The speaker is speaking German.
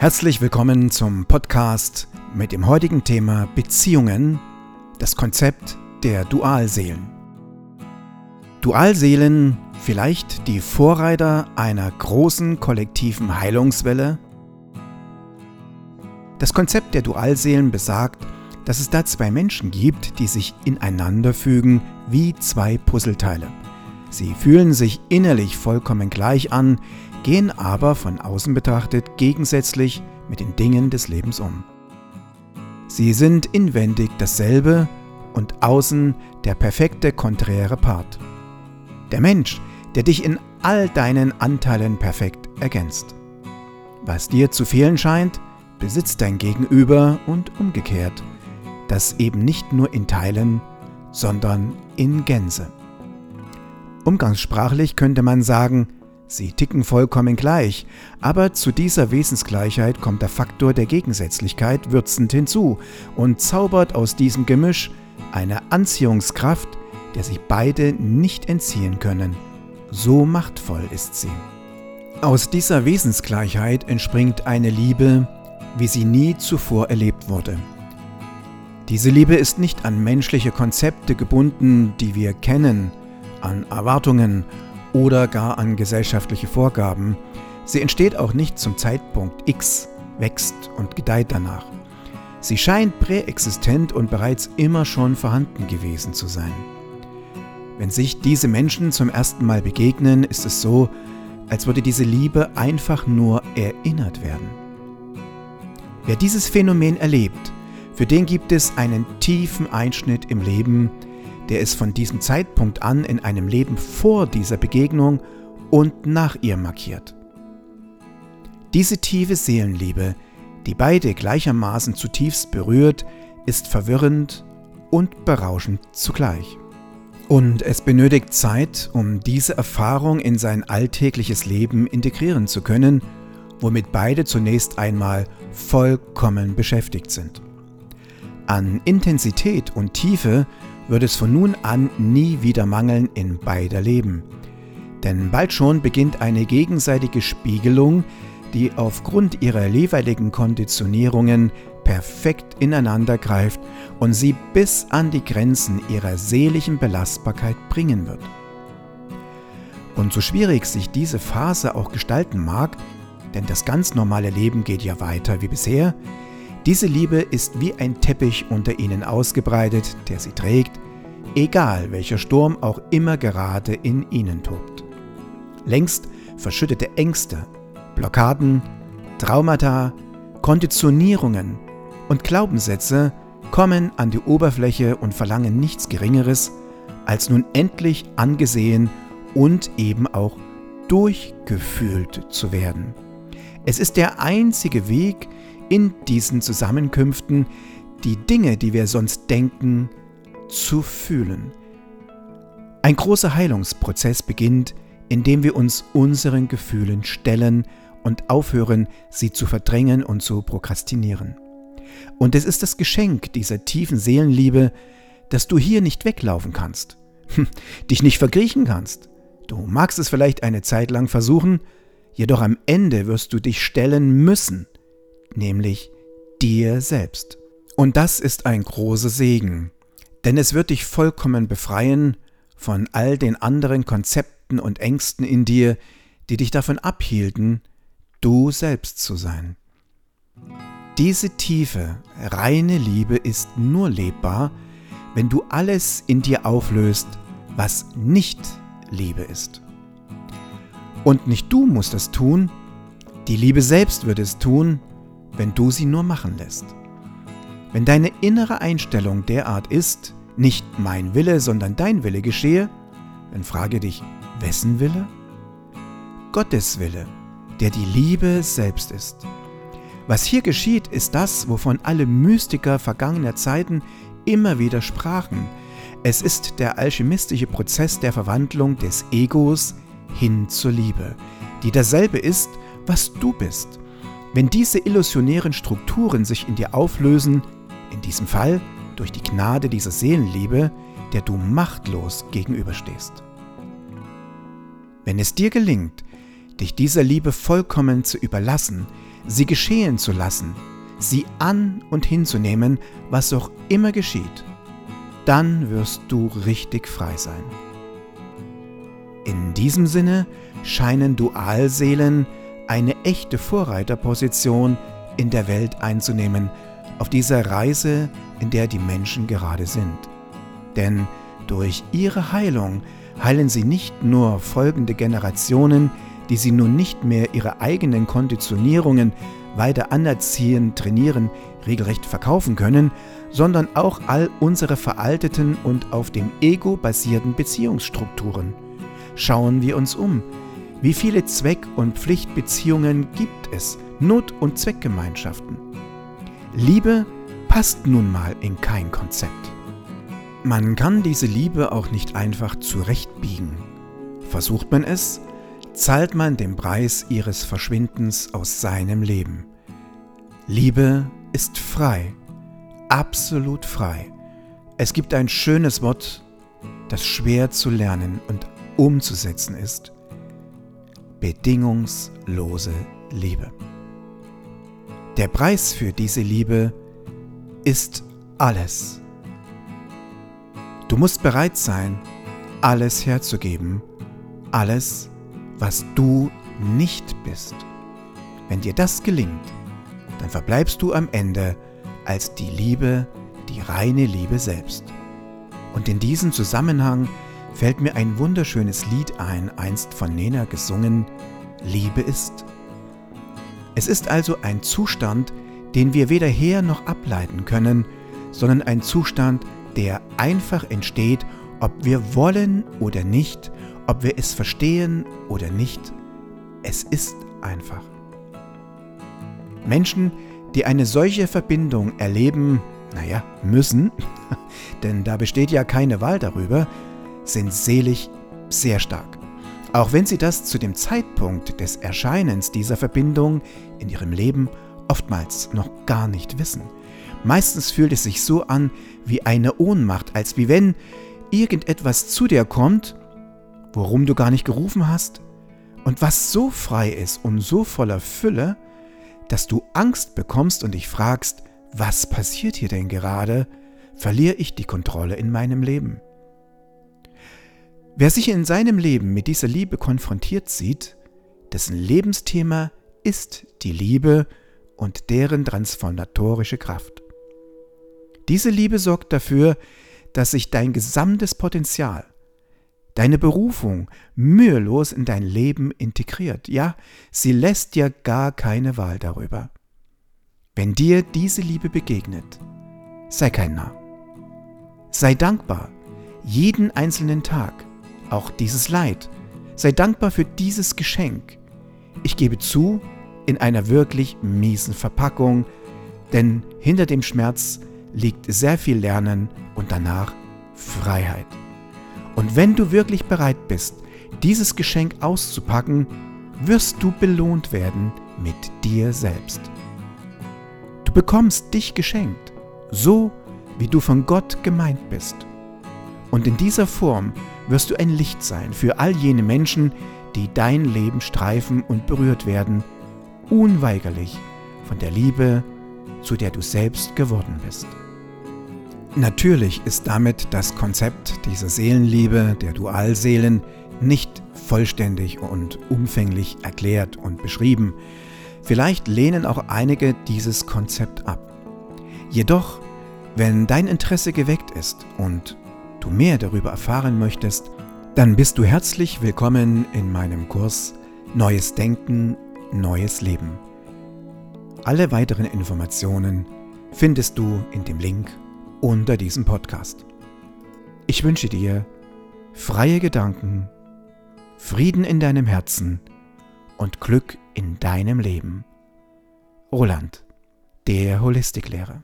Herzlich willkommen zum Podcast mit dem heutigen Thema Beziehungen, das Konzept der Dualseelen. Dualseelen, vielleicht die Vorreiter einer großen kollektiven Heilungswelle? Das Konzept der Dualseelen besagt, dass es da zwei Menschen gibt, die sich ineinander fügen wie zwei Puzzleteile. Sie fühlen sich innerlich vollkommen gleich an, gehen aber von außen betrachtet gegensätzlich mit den Dingen des Lebens um. Sie sind inwendig dasselbe und außen der perfekte konträre Part. Der Mensch, der dich in all deinen Anteilen perfekt ergänzt. Was dir zu fehlen scheint, besitzt dein Gegenüber und umgekehrt, das eben nicht nur in Teilen, sondern in Gänze. Umgangssprachlich könnte man sagen, Sie ticken vollkommen gleich, aber zu dieser Wesensgleichheit kommt der Faktor der Gegensätzlichkeit würzend hinzu und zaubert aus diesem Gemisch eine Anziehungskraft, der sich beide nicht entziehen können. So machtvoll ist sie. Aus dieser Wesensgleichheit entspringt eine Liebe, wie sie nie zuvor erlebt wurde. Diese Liebe ist nicht an menschliche Konzepte gebunden, die wir kennen, an Erwartungen oder gar an gesellschaftliche Vorgaben. Sie entsteht auch nicht zum Zeitpunkt X, wächst und gedeiht danach. Sie scheint präexistent und bereits immer schon vorhanden gewesen zu sein. Wenn sich diese Menschen zum ersten Mal begegnen, ist es so, als würde diese Liebe einfach nur erinnert werden. Wer dieses Phänomen erlebt, für den gibt es einen tiefen Einschnitt im Leben, der es von diesem Zeitpunkt an in einem Leben vor dieser Begegnung und nach ihr markiert. Diese tiefe Seelenliebe, die beide gleichermaßen zutiefst berührt, ist verwirrend und berauschend zugleich. Und es benötigt Zeit, um diese Erfahrung in sein alltägliches Leben integrieren zu können, womit beide zunächst einmal vollkommen beschäftigt sind. An Intensität und Tiefe wird es von nun an nie wieder mangeln in beider Leben. Denn bald schon beginnt eine gegenseitige Spiegelung, die aufgrund ihrer jeweiligen Konditionierungen perfekt ineinander greift und sie bis an die Grenzen ihrer seelischen Belastbarkeit bringen wird. Und so schwierig sich diese Phase auch gestalten mag, denn das ganz normale Leben geht ja weiter wie bisher, diese Liebe ist wie ein Teppich unter ihnen ausgebreitet, der sie trägt, egal welcher Sturm auch immer gerade in ihnen tobt. Längst verschüttete Ängste, Blockaden, Traumata, Konditionierungen und Glaubenssätze kommen an die Oberfläche und verlangen nichts Geringeres, als nun endlich angesehen und eben auch durchgefühlt zu werden. Es ist der einzige Weg, in diesen Zusammenkünften die Dinge, die wir sonst denken, zu fühlen. Ein großer Heilungsprozess beginnt, indem wir uns unseren Gefühlen stellen und aufhören, sie zu verdrängen und zu prokrastinieren. Und es ist das Geschenk dieser tiefen Seelenliebe, dass du hier nicht weglaufen kannst, dich nicht verkriechen kannst. Du magst es vielleicht eine Zeit lang versuchen, jedoch am Ende wirst du dich stellen müssen – nämlich dir selbst. Und das ist ein großer Segen, denn es wird dich vollkommen befreien von all den anderen Konzepten und Ängsten in dir, die dich davon abhielten, du selbst zu sein. Diese tiefe, reine Liebe ist nur lebbar, wenn du alles in dir auflöst, was nicht Liebe ist. Und nicht du musst es tun, die Liebe selbst wird es tun, wenn du sie nur machen lässt. Wenn deine innere Einstellung derart ist, nicht mein Wille, sondern dein Wille geschehe, dann frage dich, wessen Wille? Gottes Wille, der die Liebe selbst ist. Was hier geschieht, ist das, wovon alle Mystiker vergangener Zeiten immer wieder sprachen. Es ist der alchemistische Prozess der Verwandlung des Egos hin zur Liebe, die dasselbe ist, was du bist. Wenn diese illusionären Strukturen sich in dir auflösen, in diesem Fall durch die Gnade dieser Seelenliebe, der du machtlos gegenüberstehst. Wenn es dir gelingt, dich dieser Liebe vollkommen zu überlassen, sie geschehen zu lassen, sie an und hinzunehmen, was auch immer geschieht, dann wirst du richtig frei sein. In diesem Sinne scheinen Dualseelen eine echte Vorreiterposition in der Welt einzunehmen, auf dieser Reise, in der die Menschen gerade sind. Denn durch ihre Heilung heilen sie nicht nur folgende Generationen, die sie nun nicht mehr ihre eigenen Konditionierungen weiter anerziehen, trainieren, regelrecht verkaufen können, sondern auch all unsere veralteten und auf dem Ego basierten Beziehungsstrukturen. Schauen wir uns um. Wie viele Zweck- und Pflichtbeziehungen gibt es, Not- und Zweckgemeinschaften? Liebe passt nun mal in kein Konzept. Man kann diese Liebe auch nicht einfach zurechtbiegen. Versucht man es, zahlt man den Preis ihres Verschwindens aus seinem Leben. Liebe ist frei, absolut frei. Es gibt ein schönes Wort, das schwer zu lernen und umzusetzen ist. Bedingungslose Liebe. Der Preis für diese Liebe ist alles. Du musst bereit sein, alles herzugeben, alles, was du nicht bist. Wenn dir das gelingt, dann verbleibst du am Ende als die Liebe, die reine Liebe selbst. Und in diesem Zusammenhang fällt mir ein wunderschönes Lied ein, einst von Nena gesungen, Liebe ist. Es ist also ein Zustand, den wir weder her noch ableiten können, sondern ein Zustand, der einfach entsteht, ob wir wollen oder nicht, ob wir es verstehen oder nicht, es ist einfach. Menschen, die eine solche Verbindung erleben, naja, müssen, denn da besteht ja keine Wahl darüber, sind selig sehr stark. Auch wenn sie das zu dem Zeitpunkt des Erscheinens dieser Verbindung in ihrem Leben oftmals noch gar nicht wissen. Meistens fühlt es sich so an wie eine Ohnmacht, als wie wenn irgendetwas zu dir kommt worum du gar nicht gerufen hast und was so frei ist und so voller Fülle, dass du Angst bekommst und dich fragst, was passiert hier denn gerade? Verliere ich die Kontrolle in meinem Leben? Wer sich in seinem Leben mit dieser Liebe konfrontiert sieht, dessen Lebensthema ist die Liebe und deren transformatorische Kraft. Diese Liebe sorgt dafür, dass sich dein gesamtes Potenzial, deine Berufung mühelos in dein Leben integriert. Ja, sie lässt dir gar keine Wahl darüber. Wenn dir diese Liebe begegnet, sei kein Narr. Sei dankbar, jeden einzelnen Tag, auch dieses Leid. Sei dankbar für dieses Geschenk. Ich gebe zu, in einer wirklich miesen Verpackung, denn hinter dem Schmerz liegt sehr viel Lernen und danach Freiheit. Und wenn du wirklich bereit bist, dieses Geschenk auszupacken, wirst du belohnt werden mit dir selbst. Du bekommst dich geschenkt, so wie du von Gott gemeint bist. Und in dieser Form wirst du ein Licht sein für all jene Menschen, die dein Leben streifen und berührt werden, unweigerlich von der Liebe, zu der du selbst geworden bist. Natürlich ist damit das Konzept dieser Seelenliebe, der Dualseelen, nicht vollständig und umfänglich erklärt und beschrieben. Vielleicht lehnen auch einige dieses Konzept ab. Jedoch, wenn dein Interesse geweckt ist und du mehr darüber erfahren möchtest, dann bist du herzlich willkommen in meinem Kurs Neues Denken, Neues Leben. Alle weiteren Informationen findest du in dem Link unter diesem Podcast. Ich wünsche dir freie Gedanken, Frieden in deinem Herzen und Glück in deinem Leben. Roland, der Holistiklehrer.